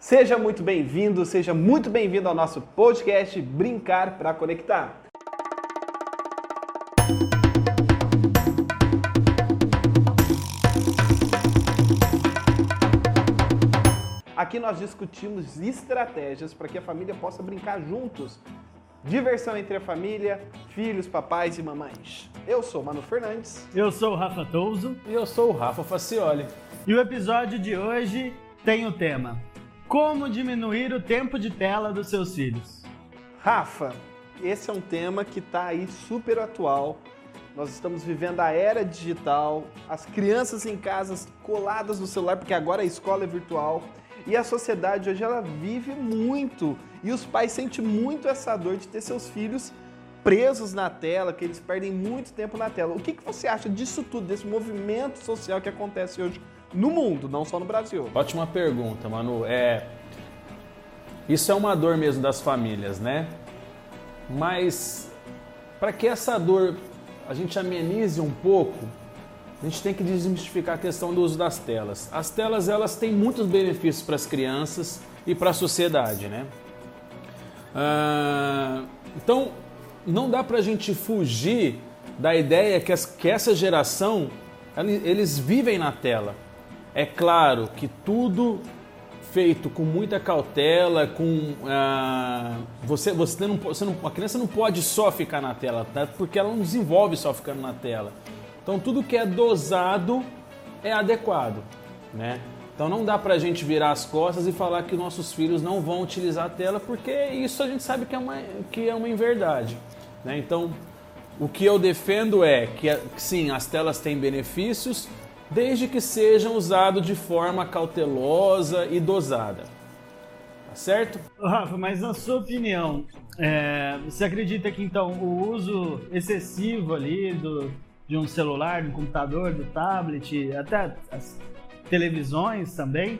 Seja muito bem-vindo, seja muito bem-vindo ao nosso podcast Brincar para Conectar. Aqui nós discutimos estratégias para que a família possa brincar juntos. Diversão entre a família, filhos, papais e mamães. Eu sou Mano Fernandes. Eu sou o Rafa Touso. E eu sou o Rafa Facioli. E o episódio de hoje tem o tema Como diminuir o tempo de tela dos seus filhos. Rafa, esse é um tema que está aí super atual. Nós estamos vivendo a era digital, as crianças em casas coladas no celular, porque agora a escola é virtual. E a sociedade hoje ela vive muito e os pais sentem muito essa dor de ter seus filhos presos na tela, que eles perdem muito tempo na tela. O que, que você acha disso tudo, desse movimento social que acontece hoje no mundo, não só no Brasil? Ótima pergunta, Manu. É... Isso é uma dor mesmo das famílias, né? Mas para que essa dor a gente amenize um pouco, a gente tem que desmistificar a questão do uso das telas. As telas elas têm muitos benefícios para as crianças e para a sociedade, né? Ah, então não dá para a gente fugir da ideia que, as, que essa geração eles vivem na tela. É claro que tudo feito com muita cautela, com ah, você você não, você não a criança não pode só ficar na tela, tá? porque ela não desenvolve só ficando na tela. Então tudo que é dosado é adequado, né? Então não dá pra gente virar as costas e falar que nossos filhos não vão utilizar a tela, porque isso a gente sabe que é uma, que é uma inverdade. Né? Então o que eu defendo é que sim, as telas têm benefícios, desde que sejam usados de forma cautelosa e dosada. Tá certo? Rafa, mas na sua opinião, é, você acredita que então o uso excessivo ali do, de um celular, do computador, do tablet, até as televisões também.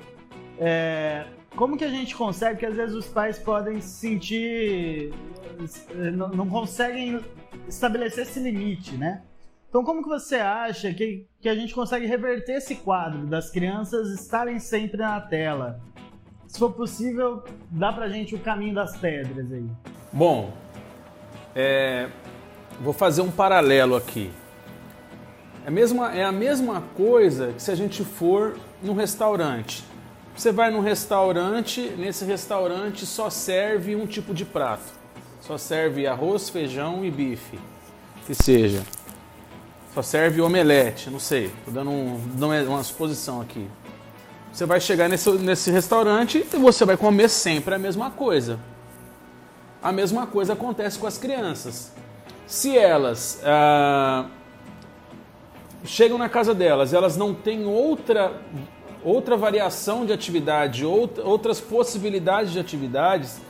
É, como que a gente consegue, porque às vezes os pais podem se sentir, não, não conseguem estabelecer esse limite, né? Então como que você acha que, que a gente consegue reverter esse quadro das crianças estarem sempre na tela? Se for possível, dá pra gente o caminho das pedras aí. Bom, é, vou fazer um paralelo aqui. É a, mesma, é a mesma coisa que se a gente for num restaurante. Você vai num restaurante, nesse restaurante só serve um tipo de prato. Só serve arroz, feijão e bife. Que seja. Só serve omelete, não sei. Estou dando, um, dando uma suposição aqui. Você vai chegar nesse, nesse restaurante e você vai comer sempre a mesma coisa. A mesma coisa acontece com as crianças. Se elas. Ah, chegam na casa delas, elas não têm outra outra variação de atividade, outras possibilidades de atividades,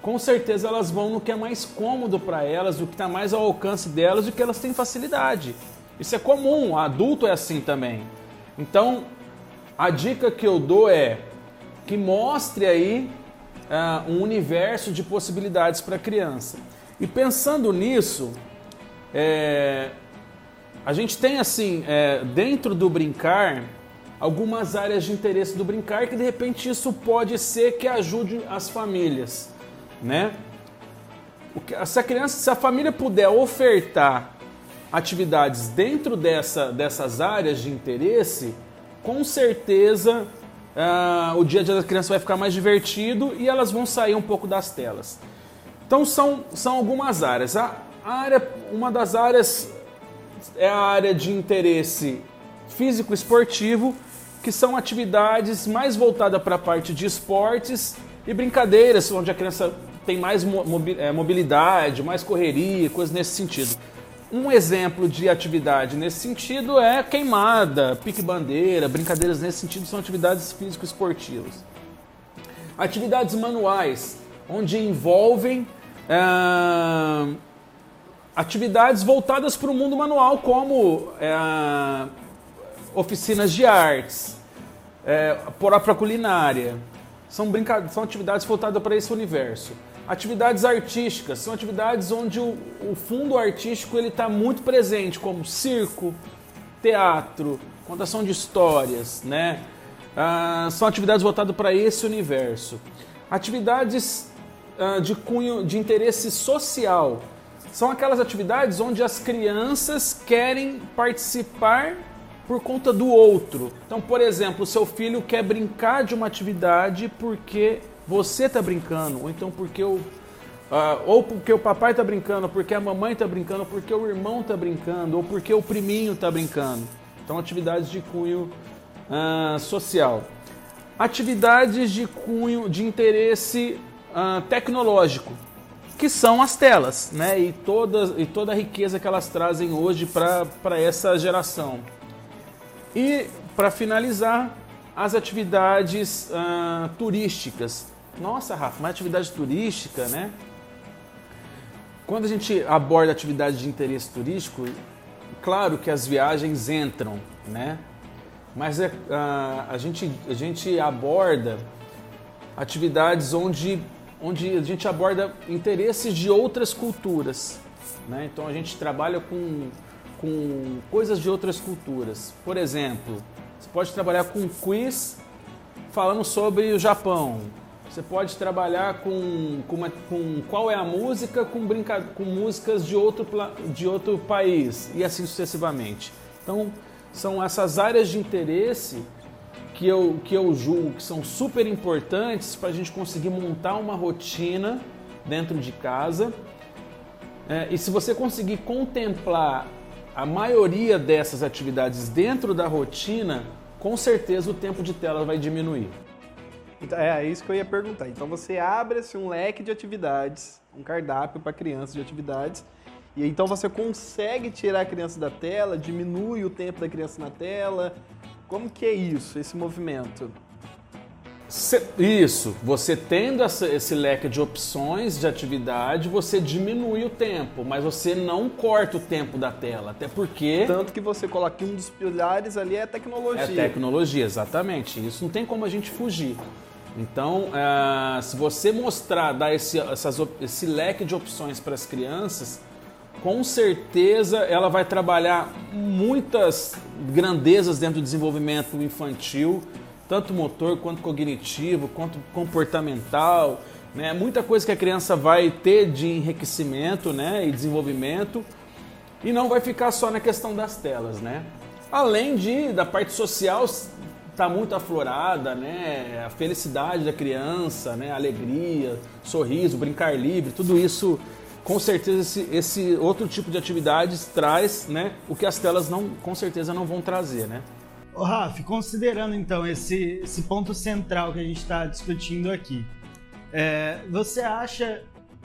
com certeza elas vão no que é mais cômodo para elas, o que está mais ao alcance delas, o que elas têm facilidade. Isso é comum, adulto é assim também. Então, a dica que eu dou é que mostre aí uh, um universo de possibilidades para a criança. E pensando nisso, é, a gente tem assim, é, dentro do brincar, algumas áreas de interesse do brincar que de repente isso pode ser que ajude as famílias, né? Se a criança, se a família puder ofertar atividades dentro dessa, dessas áreas de interesse, com certeza uh, o dia a dia da criança vai ficar mais divertido e elas vão sair um pouco das telas. Então são, são algumas áreas. A área, uma das áreas é a área de interesse físico esportivo, que são atividades mais voltadas para a parte de esportes e brincadeiras, onde a criança tem mais é, mobilidade, mais correria, coisas nesse sentido. Um exemplo de atividade nesse sentido é queimada, pique-bandeira, brincadeiras nesse sentido são atividades físico-esportivas. Atividades manuais, onde envolvem é, atividades voltadas para o mundo manual, como é, oficinas de artes, é, própria culinária. São, brinca... são atividades voltadas para esse universo. Atividades artísticas são atividades onde o, o fundo artístico ele está muito presente, como circo, teatro, contação de histórias, né? ah, são atividades voltadas para esse universo. Atividades ah, de cunho de interesse social são aquelas atividades onde as crianças querem participar por conta do outro. Então, por exemplo, seu filho quer brincar de uma atividade porque você está brincando, ou então porque o Uh, ou porque o papai está brincando, ou porque a mamãe está brincando, ou porque o irmão está brincando, ou porque o priminho está brincando. Então, atividades de cunho uh, social. Atividades de cunho de interesse uh, tecnológico, que são as telas, né? E, toda, e toda a riqueza que elas trazem hoje para essa geração. E, para finalizar, as atividades turísticas. Nossa, Rafa, uma atividade turística, né? Quando a gente aborda atividade de interesse turístico, claro que as viagens entram, né? Mas é, a, a, gente, a gente aborda atividades onde, onde a gente aborda interesses de outras culturas. Né? Então a gente trabalha com, com coisas de outras culturas. Por exemplo, você pode trabalhar com quiz falando sobre o Japão, você pode trabalhar com, com, uma, com qual é a música com, brinca, com músicas de outro, de outro país e assim sucessivamente. Então, são essas áreas de interesse que eu, que eu julgo que são super importantes para a gente conseguir montar uma rotina dentro de casa. É, e se você conseguir contemplar a maioria dessas atividades dentro da rotina, com certeza o tempo de tela vai diminuir. Então, é, é isso que eu ia perguntar. Então você abre assim, um leque de atividades, um cardápio para crianças de atividades, e então você consegue tirar a criança da tela, diminui o tempo da criança na tela. Como que é isso, esse movimento? Isso, você tendo esse leque de opções de atividade, você diminui o tempo, mas você não corta o tempo da tela, até porque. Tanto que você coloca que um dos pilares ali é a tecnologia. É tecnologia, exatamente. Isso não tem como a gente fugir. Então, uh, se você mostrar, dar esse, essas, esse leque de opções para as crianças, com certeza ela vai trabalhar muitas grandezas dentro do desenvolvimento infantil, tanto motor quanto cognitivo, quanto comportamental, né? Muita coisa que a criança vai ter de enriquecimento, né, e desenvolvimento, e não vai ficar só na questão das telas, né? Além de da parte social está muito aflorada, né? A felicidade da criança, né? A alegria, sorriso, brincar livre, tudo isso, com certeza esse, esse outro tipo de atividades traz, né? O que as telas não, com certeza não vão trazer, né? Ô, Raf, considerando então esse, esse ponto central que a gente está discutindo aqui, é, você acha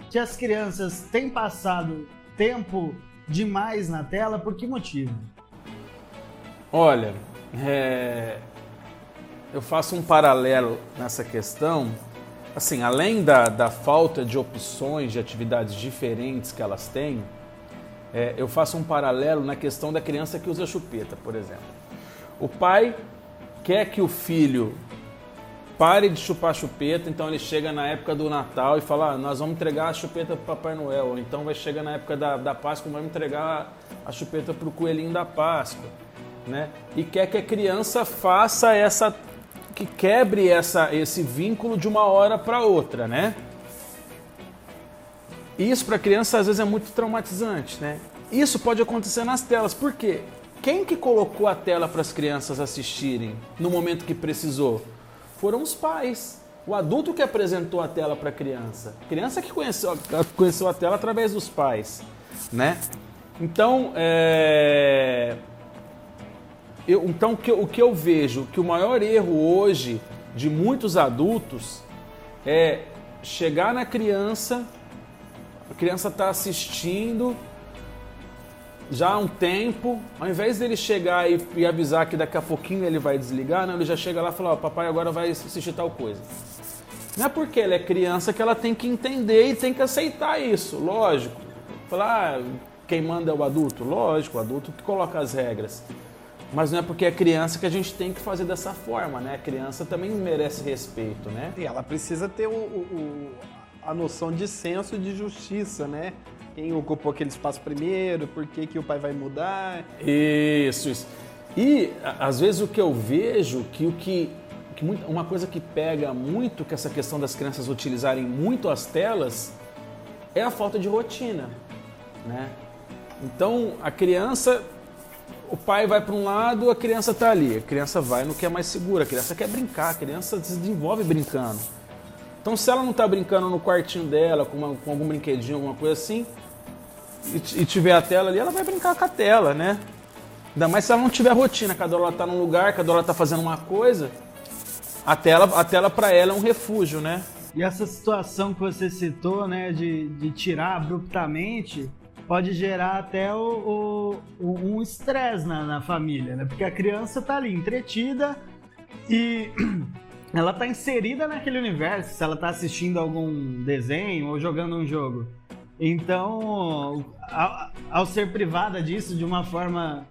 que as crianças têm passado tempo demais na tela? Por que motivo? Olha, é, eu faço um paralelo nessa questão. Assim, além da, da falta de opções de atividades diferentes que elas têm, é, eu faço um paralelo na questão da criança que usa chupeta, por exemplo. O pai quer que o filho pare de chupar chupeta, então ele chega na época do Natal e fala: ah, Nós vamos entregar a chupeta para Papai Noel. Ou então vai chegar na época da, da Páscoa e vamos entregar a chupeta para o coelhinho da Páscoa. Né? E quer que a criança faça essa que quebre essa, esse vínculo de uma hora para outra, né? Isso para criança às vezes é muito traumatizante, né? Isso pode acontecer nas telas, por quê? Quem que colocou a tela para as crianças assistirem no momento que precisou? Foram os pais. O adulto que apresentou a tela para a criança. Criança que conheceu, conheceu a tela através dos pais, né? Então, é eu, então, o que, o que eu vejo que o maior erro hoje de muitos adultos é chegar na criança, a criança está assistindo já há um tempo, ao invés dele chegar e, e, avisar que daqui a pouquinho ele vai desligar, não, ele já chega lá e fala, oh, papai agora vai assistir tal coisa. Não é porque ela é criança que ela tem que entender e tem que aceitar isso, lógico. Falar, ah, quem manda é o adulto? Lógico, o adulto que coloca as regras. Mas não é porque é criança que a gente tem que fazer dessa forma, né? A criança também merece respeito, né? E ela precisa ter o, o, a noção de senso de justiça, né? Quem ocupou aquele espaço primeiro, por que, que o pai vai mudar. Isso, isso. E às vezes o que eu vejo que o que que muito, uma coisa que pega muito com essa questão das crianças utilizarem muito as telas é a falta de rotina, né? Então a criança, o pai vai para um lado, a criança está ali, a criança vai no que é mais seguro, a criança quer brincar, a criança se desenvolve brincando. Então se ela não está brincando no quartinho dela com, uma, com, algum brinquedinho, alguma coisa assim, e, e tiver a tela ali, ela vai brincar com a tela, né? Ainda mais se ela não tiver rotina, cada hora ela está num lugar, cada hora ela está fazendo uma coisa, a tela, a tela para ela é um refúgio, né? E essa situação que você citou, né, de, de tirar abruptamente, pode gerar até o, o um estresse na, na família, né? Porque a criança tá ali entretida e ela tá inserida naquele universo, se ela tá assistindo algum desenho ou jogando um jogo. Então, ao, ao ser privada disso de uma forma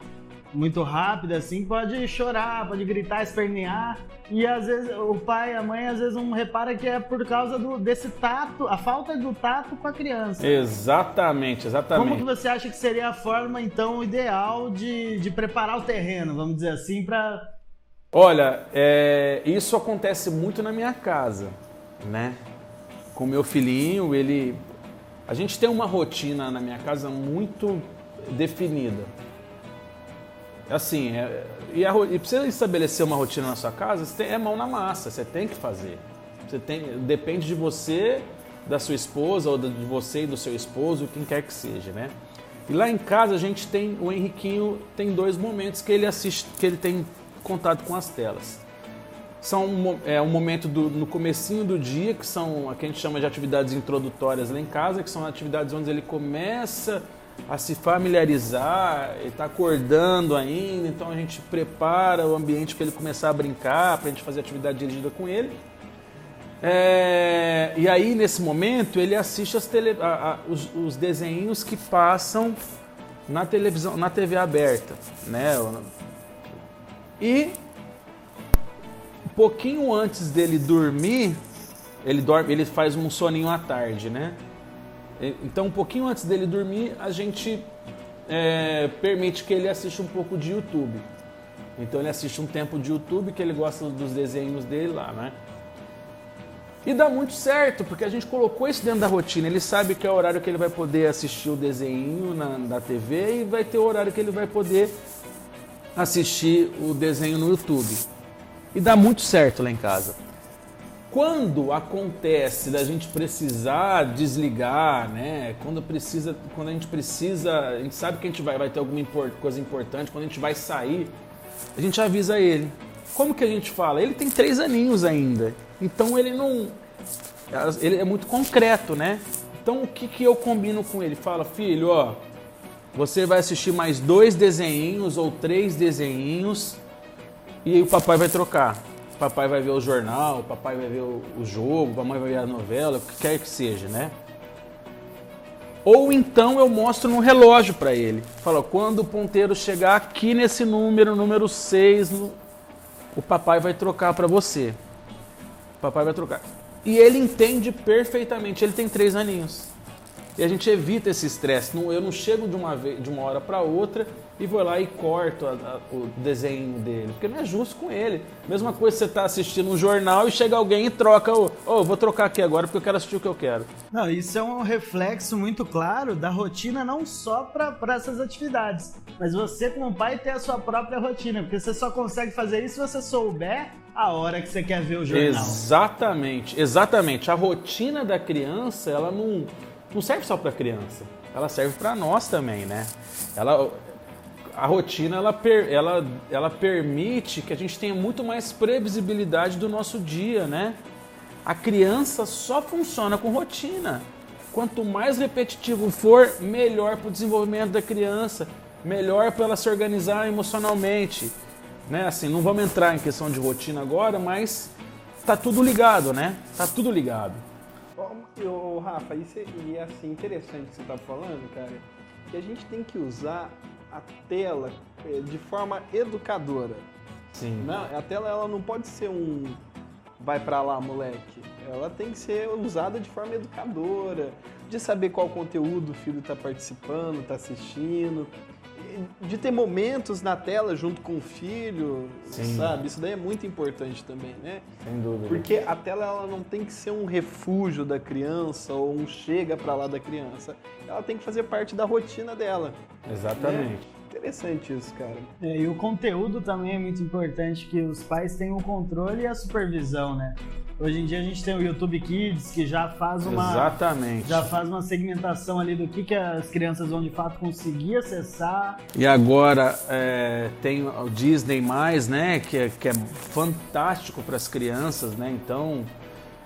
muito rápida, assim, pode chorar, pode gritar, espernear. E às vezes o pai e a mãe às vezes não repara que é por causa do, desse tato, a falta do tato com a criança. Exatamente, exatamente. Como que você acha que seria a forma, então, ideal de, de preparar o terreno, vamos dizer assim, para. Olha, é, isso acontece muito na minha casa, né? Com meu filhinho, ele. A gente tem uma rotina na minha casa muito definida. Assim, é, e, a, e precisa estabelecer uma rotina na sua casa, você tem, é mão na massa, você tem que fazer. Você tem, depende de você, da sua esposa, ou de você e do seu esposo, quem quer que seja, né? E lá em casa a gente tem, o Henriquinho tem dois momentos que ele assiste, que ele tem contato com as telas. São é, um momento do, no comecinho do dia, que são a que a gente chama de atividades introdutórias lá em casa, que são atividades onde ele começa a se familiarizar, ele está acordando ainda, então a gente prepara o ambiente para ele começar a brincar, para a gente fazer atividade dirigida com ele. É, e aí, nesse momento, ele assiste tele, a, a, os, os desenhos que passam na televisão, na TV aberta, né? E pouquinho antes dele dormir, ele dorme, ele faz um soninho à tarde, né? Então, um pouquinho antes dele dormir, a gente é, permite que ele assista um pouco de YouTube. Então, ele assiste um tempo de YouTube, que ele gosta dos desenhos dele lá, né? E dá muito certo, porque a gente colocou isso dentro da rotina. Ele sabe que é o horário que ele vai poder assistir o desenho na, na TV e vai ter o horário que ele vai poder assistir o desenho no YouTube. E dá muito certo lá em casa. Quando acontece da gente precisar desligar, né? Quando precisa, quando a gente precisa, a gente sabe que a gente vai, vai ter alguma import, coisa importante, quando a gente vai sair, a gente avisa ele. Como que a gente fala? Ele tem três aninhos ainda, então ele não, ele é muito concreto, né? Então o que que eu combino com ele? Fala, filho, ó, você vai assistir mais dois desenhinhos ou três desenhinhos e o papai vai trocar papai vai ver o jornal, papai vai ver o, jogo, mamãe vai ver a novela, o que quer que seja, né? Ou então eu mostro no relógio para ele. Falo, quando o ponteiro chegar aqui nesse número, número 6, o papai vai trocar para você. O papai vai trocar. E ele entende perfeitamente, ele tem três aninhos. E a gente evita esse estresse. Eu não chego de uma, vez, de uma hora para outra e vou lá e corto a, a, o desenho dele, porque não é justo com ele. Mesma coisa você está assistindo um jornal e chega alguém e troca o, oh, vou trocar aqui agora porque eu quero assistir o que eu quero. Não, isso é um reflexo muito claro da rotina não só para essas atividades, mas você como pai ter a sua própria rotina, porque você só consegue fazer isso se você souber a hora que você quer ver o jornal. Exatamente, exatamente. A rotina da criança, ela não, não serve só para criança, ela serve para nós também, né? Ela, a rotina ela, ela, ela permite que a gente tenha muito mais previsibilidade do nosso dia, né? A criança só funciona com rotina. Quanto mais repetitivo for, melhor para o desenvolvimento da criança, melhor para ela se organizar emocionalmente. Né? Assim, não vamos entrar em questão de rotina agora, mas tá tudo ligado, né? Tá tudo ligado. Ô, Rafa, isso é, e é assim, interessante que você tá falando, cara, que a gente tem que usar a tela é, de forma educadora. Sim. Não, a tela ela não pode ser um vai para lá, moleque. Ela tem que ser usada de forma educadora, de saber qual conteúdo o filho está participando, está assistindo. De ter momentos na tela junto com o filho, Sim. sabe? Isso daí é muito importante também, né? Sem dúvida. Porque a tela ela não tem que ser um refúgio da criança ou um chega pra lá da criança. Ela tem que fazer parte da rotina dela. Exatamente. Interessante isso, cara. É, e o conteúdo também é muito importante, que os pais tenham o controle e a supervisão, né? Hoje em dia a gente tem o YouTube Kids, que já faz uma, Exatamente. já faz uma segmentação ali do que, que as crianças vão de fato conseguir acessar. E agora é, tem o Disney né? Que é, que é fantástico para as crianças, né? Então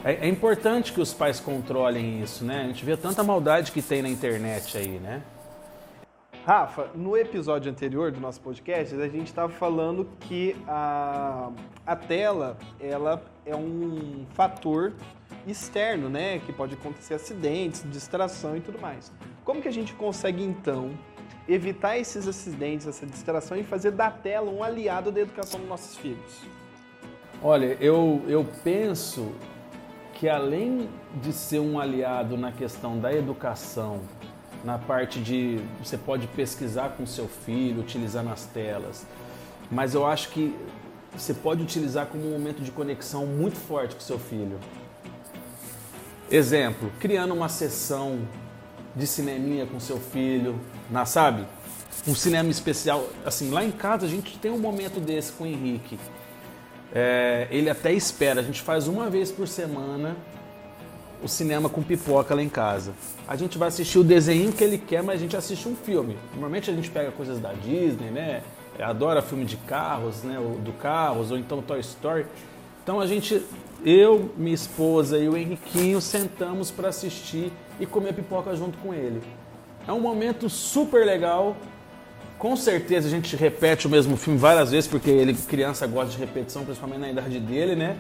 é, é importante que os pais controlem isso, né? A gente vê tanta maldade que tem na internet aí, né? Rafa, no episódio anterior do nosso podcast, a gente estava falando que a, a tela ela é um fator externo, né? Que pode acontecer acidentes, distração e tudo mais. Como que a gente consegue, então, evitar esses acidentes, essa distração e fazer da tela um aliado da educação dos nossos filhos? Olha, eu, eu penso que além de ser um aliado na questão da educação, na parte de você pode pesquisar com seu filho, utilizar nas telas, mas eu acho que você pode utilizar como um momento de conexão muito forte com seu filho. Exemplo, criando uma sessão de cineminha com seu filho, na, sabe? Um cinema especial. Assim, lá em casa a gente tem um momento desse com o Henrique. É, ele até espera, a gente faz uma vez por semana o cinema com pipoca lá em casa. A gente vai assistir o desenho que ele quer, mas a gente assiste um filme. Normalmente a gente pega coisas da Disney, né? Adora filme de carros, né? Do carros, ou então Toy Story. Então a gente, eu, minha esposa e o Henriquinho sentamos para assistir e comer pipoca junto com ele. É um momento super legal. Com certeza a gente repete o mesmo filme várias vezes, porque ele, criança, gosta de repetição, principalmente na idade dele, né?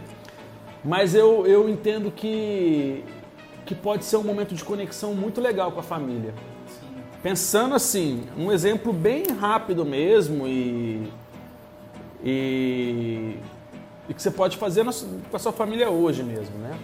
Mas eu, eu entendo que, que pode ser um momento de conexão muito legal com a família. Pensando assim, um exemplo bem rápido mesmo e, e, e que você pode fazer na, com a sua família hoje mesmo, né?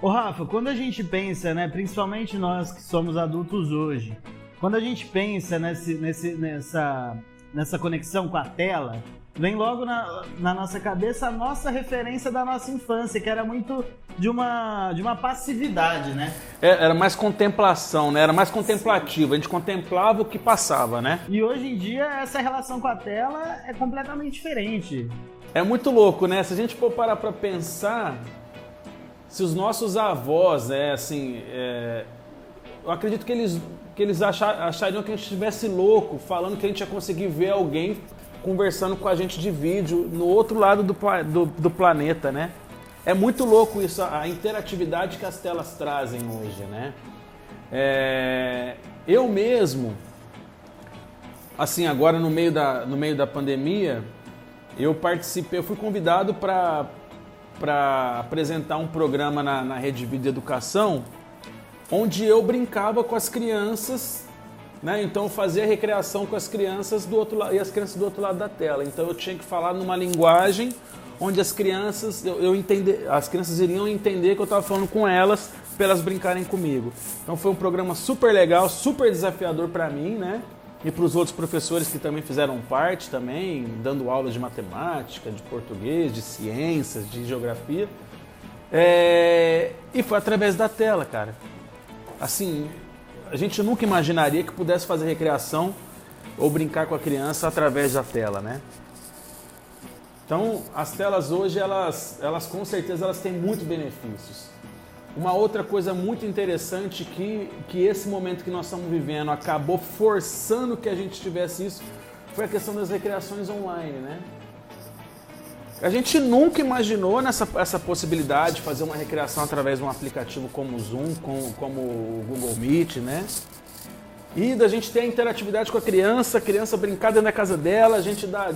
Ô Rafa, quando a gente pensa, né, principalmente nós que somos adultos hoje, quando a gente pensa nesse, nesse, nessa, nessa conexão com a tela, vem logo na, na, nossa cabeça a nossa referência da nossa infância, que era muito de uma, de uma passividade, né? É, era mais contemplação, né? Era mais contemplativo. A gente contemplava o que passava, né? E hoje em dia essa relação com a tela é completamente diferente. É muito louco, né? Se a gente for parar para pensar, se os nossos avós, é assim, é, eu acredito que eles que eles achariam que a gente estivesse louco, falando que a gente ia conseguir ver alguém conversando com a gente de vídeo no outro lado do, do, do planeta, né? É muito louco isso, a interatividade que as telas trazem hoje, né? É, eu mesmo, assim, agora no meio da, no meio da pandemia, eu participei, eu fui convidado para apresentar um programa na, na Rede Vida Educação, onde eu brincava com as crianças né? Então eu fazia recreação com as crianças do outro lado e as crianças do outro lado da tela. Então eu tinha que falar numa linguagem onde as crianças eu, eu entender, as crianças iriam entender que eu estava falando com elas para elas brincarem comigo. Então foi um programa super legal, super desafiador para mim, né? E para os outros professores que também fizeram parte também, dando aulas de matemática, de português, de ciências, de geografia. É... E foi através da tela, cara. Assim, a gente nunca imaginaria que pudesse fazer recreação ou brincar com a criança através da tela, né? Então, as telas hoje, elas, elas com certeza elas têm muitos benefícios. Uma outra coisa muito interessante que, que esse momento que nós estamos vivendo acabou forçando que a gente tivesse isso foi a questão das recreações online, né? A gente nunca imaginou nessa essa possibilidade de fazer uma recreação através de um aplicativo como o Zoom, com, como o Google Meet, né? E da gente ter a interatividade com a criança, a criança brincar dentro da casa dela, a gente dá,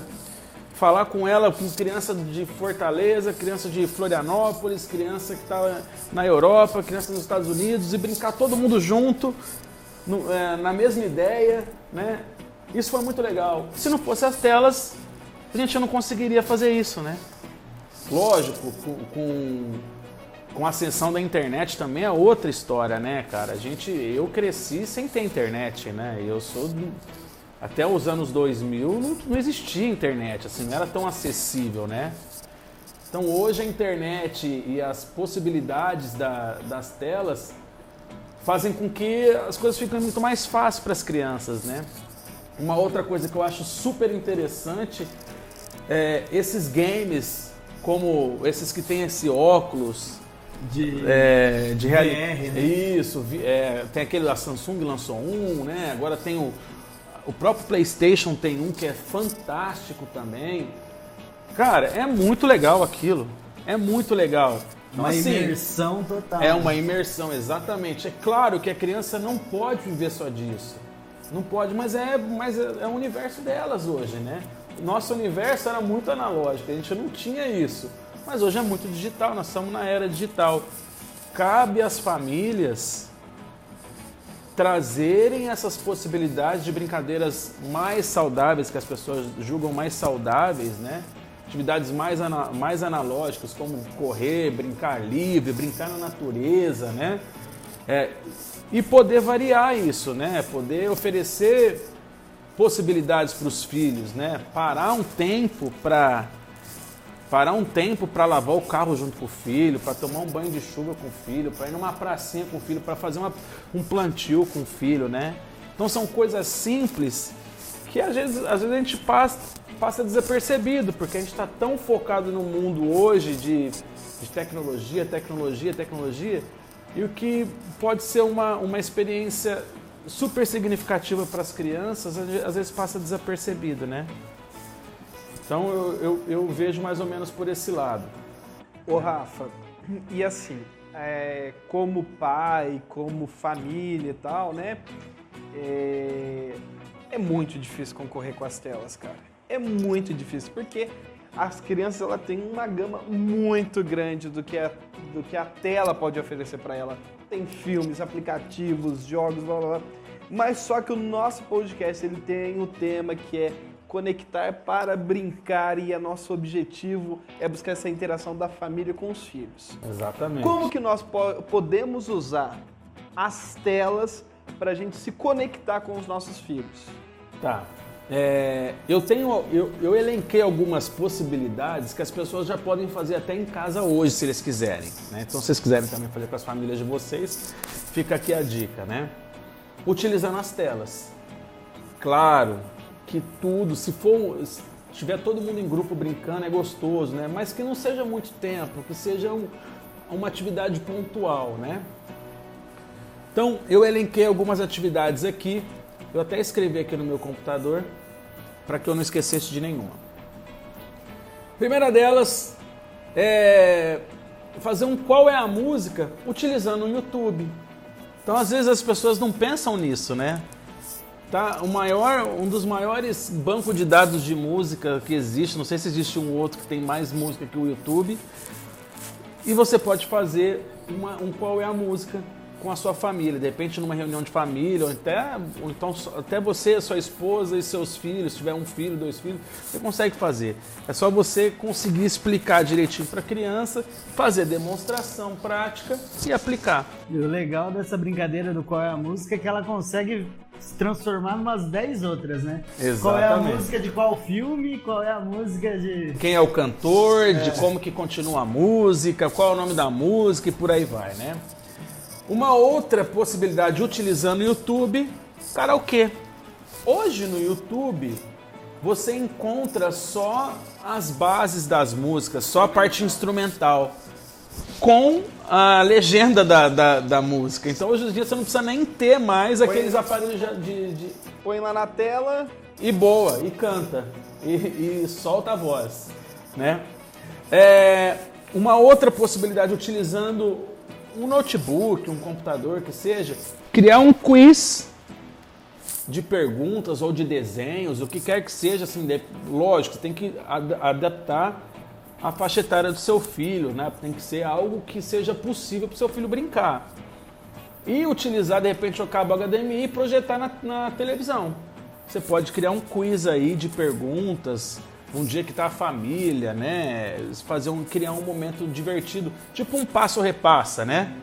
falar com ela, com criança de Fortaleza, criança de Florianópolis, criança que está na Europa, criança nos Estados Unidos, e brincar todo mundo junto, no, é, na mesma ideia, né? Isso foi muito legal. Se não fosse as telas, a gente não conseguiria fazer isso, né? Lógico, com, com, a ascensão da internet também é outra história, né, cara? A gente, eu cresci sem ter internet, né? Eu sou até os anos 2000 não, não existia internet, assim, não era tão acessível, né? Então hoje a internet e as possibilidades da, das telas fazem com que as coisas fiquem muito mais fáceis para as crianças, né? Uma outra coisa que eu acho super interessante é esses games, como esses que tem esse óculos De, é, de realidade. VR, né? Isso, é, tem aquele, a Samsung lançou um, né? Agora tem o, o próprio PlayStation tem um que é fantástico também. Cara, é muito legal aquilo. É muito legal. Então, uma assim, imersão total. é uma imersão, exatamente. É claro que a criança não pode viver só disso. Não pode, mas é, mas é, é o universo delas hoje, né? Nosso universo era muito analógico, a gente não tinha isso. Mas hoje é muito digital, nós estamos na era digital. Cabe às famílias trazerem essas possibilidades de brincadeiras mais saudáveis, que as pessoas julgam mais saudáveis, né? Atividades mais, ana- mais analógicas, como correr, brincar livre, brincar na natureza, né? É, e poder variar isso, né? Poder oferecer possibilidades para os filhos, né? Parar um tempo para parar um tempo para lavar o carro junto com o filho, para tomar um banho de chuva com o filho, para ir numa pracinha com o filho, para fazer uma- um plantio com o filho, né? Então são coisas simples que às vezes, às vezes a gente passa, passa desapercebido, porque a gente está tão focado no mundo hoje de, de tecnologia, tecnologia, tecnologia, e o que pode ser uma, uma experiência super significativa para as crianças, às ve- às vezes passa desapercebido, né? Então eu, eu, eu vejo mais ou menos por esse lado. Ô Rafa, e assim, é, como pai, como família e tal, né? É, é muito difícil concorrer com as telas, cara. É muito difícil, porque as crianças ela têm uma gama muito grande do que a, do que a tela pode oferecer para ela. Tem filmes, aplicativos, jogos, blá blá blá. Mas só que o nosso podcast ele tem o tema que é conectar para brincar e o nosso objetivo é buscar essa interação da família com os filhos. Exatamente. Como que nós po- podemos usar as telas para a gente se conectar com os nossos filhos? Tá. É, eu tenho, eu, eu elenquei algumas possibilidades que as pessoas já podem fazer até em casa hoje, se eles quiserem. né? Então, se vocês quiserem também fazer com as famílias de vocês, fica aqui a dica, né? Utilizando as telas. Claro que tudo, se for, se tiver todo mundo em grupo brincando, é gostoso, né? Mas que não seja muito tempo, que seja um- uma atividade pontual, né? Então, eu elenquei algumas atividades aqui. Eu até escrevi aqui no meu computador para que eu não esquecesse de nenhuma. Primeira delas é fazer um qual é a música utilizando o YouTube. Então, às vezes as pessoas não pensam nisso, né? Tá, o maior, um dos maiores bancos de dados de música que existe, não sei se existe um outro que tem mais música que o YouTube. E você pode fazer uma- um qual é a música com a sua família, de repente numa reunião de família, ou até, ou então até você, sua esposa e seus filhos, se tiver um filho, dois filhos, você consegue fazer. É só você conseguir explicar direitinho para a criança, fazer demonstração prática e aplicar. E o legal dessa brincadeira do qual é a música é que ela consegue se transformar em umas 10 outras, né? Qual é a Exatamente. música de qual filme, qual é a música de. Quem é o cantor, de como que continua a música, qual é o nome da música e por aí vai, né? Uma outra possibilidade utilizando o YouTube, karaokê. Hoje no YouTube você encontra só as bases das músicas, só a parte instrumental, com a legenda da, da, da música. Então hoje em dia você não precisa nem ter mais aqueles aparelhos já de- de, Põe lá na tela, e boa, e canta, e, e solta a voz, né? É, uma outra possibilidade, utilizando um notebook, um computador, que seja, criar um quiz de perguntas ou de desenhos, o que quer que seja, assim, de- lógico, tem que ad- adaptar a faixa etária do seu filho, né? Tem que ser algo que seja possível para o seu filho brincar. E utilizar, de repente, o cabo HDMI e projetar na, na televisão. Você pode criar um quiz aí de perguntas, um dia que tá a família, né? Fazer um, criar um momento divertido, tipo um passo repassa, né?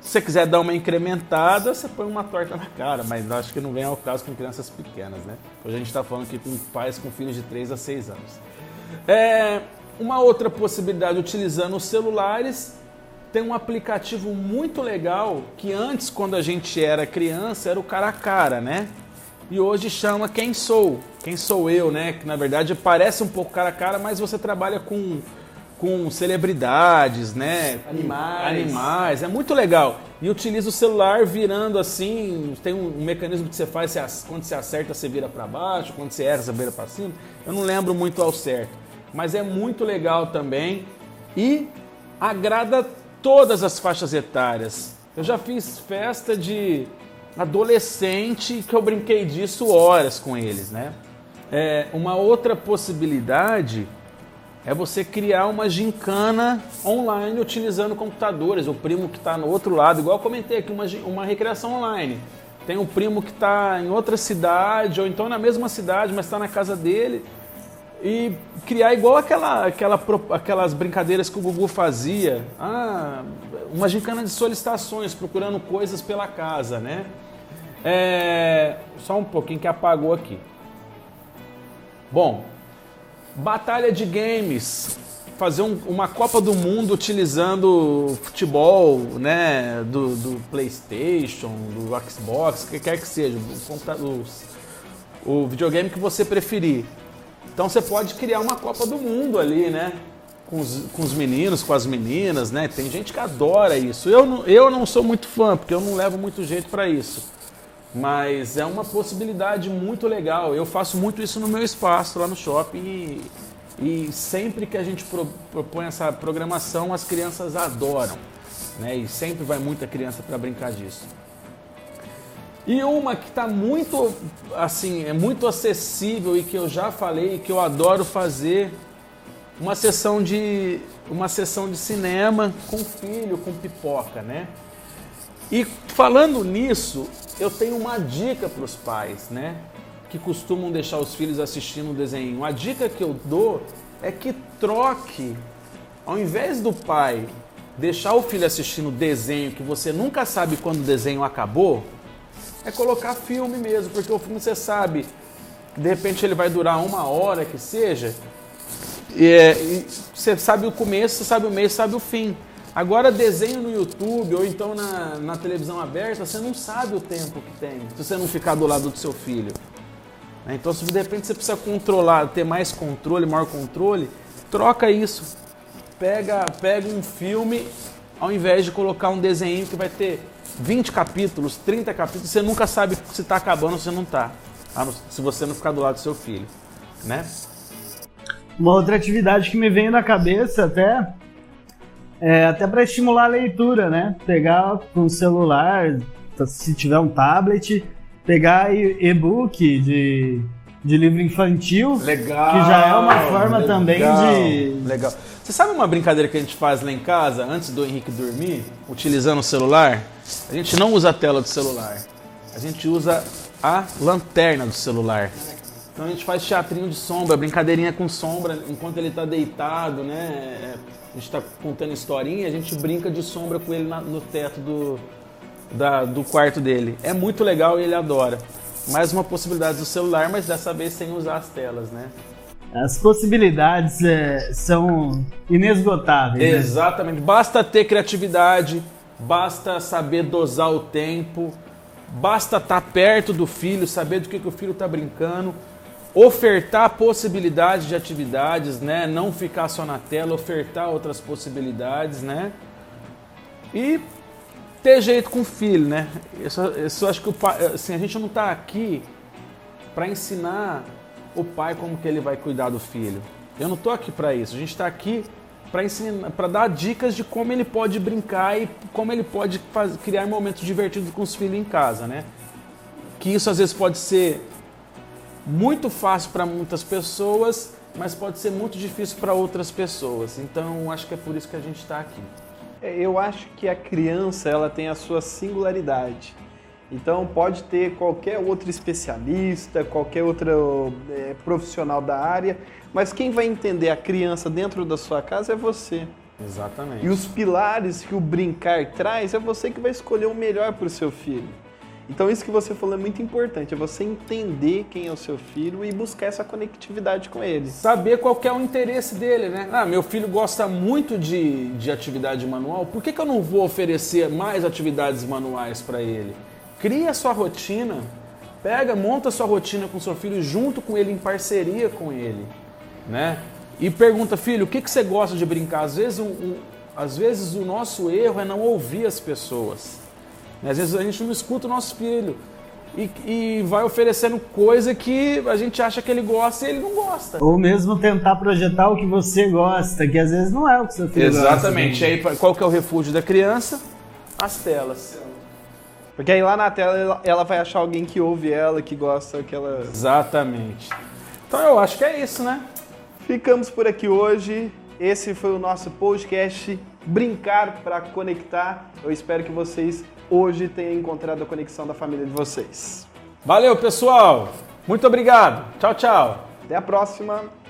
Se você quiser dar uma incrementada, você põe uma torta na cara, mas acho que não vem ao caso com crianças pequenas, né? Hoje a gente está falando aqui com pais com filhos de 3 a 6 anos. É, uma outra possibilidade, utilizando os celulares, tem um aplicativo muito legal que antes, quando a gente era criança, era o cara a cara, né? E hoje chama Quem Sou, Quem Sou Eu, né? Que na verdade parece um pouco cara a cara, mas você trabalha com com celebridades, né? Animais. Animais, é muito legal. E utiliza o celular virando assim, tem um, um mecanismo que você faz, você, quando você acerta você vira para baixo, quando você erra você vira para cima. Eu não lembro muito ao certo, mas é muito legal também e agrada todas as faixas etárias. Eu já fiz festa de adolescente que eu brinquei disso horas com eles, né? É, uma outra possibilidade é você criar uma gincana online utilizando computadores. O primo que está no outro lado, igual eu comentei aqui, uma, uma recreação online. Tem um primo que está em outra cidade, ou então na mesma cidade, mas está na casa dele. E criar igual aquela, aquela, aquelas brincadeiras que o Gugu fazia. Ah, uma gincana de solicitações, procurando coisas pela casa, né? É, só um pouquinho que apagou aqui. Bom, Batalha de games. Fazer um, uma Copa do Mundo utilizando futebol, né? Do, do PlayStation, do Xbox, o que quer que seja, o, o videogame que você preferir. Então você pode criar uma Copa do Mundo ali, né? Com os, com os, meninos, com as meninas, né? Tem gente que adora isso. Eu não, eu não sou muito fã, porque eu não levo muito jeito para isso. Mas é uma possibilidade muito legal. Eu faço muito isso no meu espaço lá no shopping e, e sempre que a gente pro, propõe essa programação, as crianças adoram. Né? E sempre vai muita criança para brincar disso. E uma que está muito assim, é muito acessível e que eu já falei que eu adoro fazer, uma sessão de uma sessão de cinema com filho, com pipoca, né? E falando nisso, eu tenho uma dica para os pais, né? Que costumam deixar os filhos assistindo um desenho. A dica que eu dou é que troque, ao invés do pai deixar o filho assistindo desenho que você nunca sabe quando o desenho acabou, é colocar filme mesmo, porque o filme você sabe, de repente ele vai durar uma hora que seja, e, é, e você sabe o começo, sabe o meio, sabe o fim. Agora, desenho no YouTube ou então na, na televisão aberta, você não sabe o tempo que tem, se você não ficar do lado do seu filho. Né? Então, se de repente você precisa controlar, ter mais controle, maior controle, troca isso. Pega, pega um filme ao invés de colocar um desenho que vai ter 20 capítulos, 30 capítulos, você nunca sabe se está acabando ou se não está. Se você não ficar do lado do seu filho, né? Uma outra atividade que me veio na cabeça até é, até para estimular a leitura, né? Pegar com o celular, se tiver um tablet, pegar e-book de, de livro infantil. Legal! Que já é uma forma legal, também de. Legal. Você sabe uma brincadeira que a gente faz lá em casa, antes do Henrique dormir, utilizando o celular? A gente não usa a tela do celular. A gente usa a lanterna do celular. Então a gente faz teatrinho de sombra, brincadeirinha com sombra, enquanto ele está deitado, né? A gente está contando historinha, a gente brinca de sombra com ele na, no teto do, da, do quarto dele. É muito legal e ele adora. Mais uma possibilidade do celular, mas dessa vez sem usar as telas, né? As possibilidades é, são inesgotáveis. Né? Exatamente. Basta ter criatividade, basta saber dosar o tempo, basta estar tá perto do filho, saber do que, que o filho está brincando ofertar possibilidades de atividades, né? Não ficar só na tela, ofertar outras possibilidades, né? E ter jeito com o filho, né? Isso, isso acho que o pai, assim, a gente não está aqui para ensinar o pai como que ele vai cuidar do filho. Eu não estou aqui para isso. A gente está aqui para ensinar, para dar dicas de como ele pode brincar e como ele pode fazer, criar momentos divertidos com os filhos em casa, né? Que isso às vezes pode ser muito fácil para muitas pessoas, mas pode ser muito difícil para outras pessoas. Então, acho que é por isso que a gente está aqui. É, eu acho que a criança ela tem a sua singularidade. Então pode ter qualquer outro especialista, qualquer outro é, profissional da área, mas quem vai entender a criança dentro da sua casa é você. Exatamente. E os pilares que o brincar traz é você que vai escolher o melhor para o seu filho. Então isso que você falou é muito importante, é você entender quem é o seu filho e buscar essa conectividade com ele. Saber qual é o interesse dele, né? Ah, meu filho gosta muito de, de atividade manual, por que, que eu não vou oferecer mais atividades manuais para ele? Cria a sua rotina, pega, monta a sua rotina com seu filho junto com ele, em parceria com ele, né? E pergunta, filho, o que, que você gosta de brincar? Às vezes, um, às vezes o nosso erro é não ouvir as pessoas. Né? Às vezes a gente não escuta o nosso filho e, e, vai oferecendo coisa que a gente acha que ele gosta e ele não gosta. Ou mesmo tentar projetar o que você gosta, que às vezes não é o que seu filho Exatamente. gosta. Exatamente. Aí qual que é o refúgio da criança? As telas. Porque aí lá na tela ela vai achar alguém que ouve ela, que gosta que ela. Exatamente. Então eu acho que é isso, né? Ficamos por aqui hoje. Esse foi o nosso podcast Brincar para Conectar. Eu espero que vocês hoje tenham encontrado a conexão da família de vocês. Valeu, pessoal. Muito obrigado. Tchau, tchau. Até a próxima.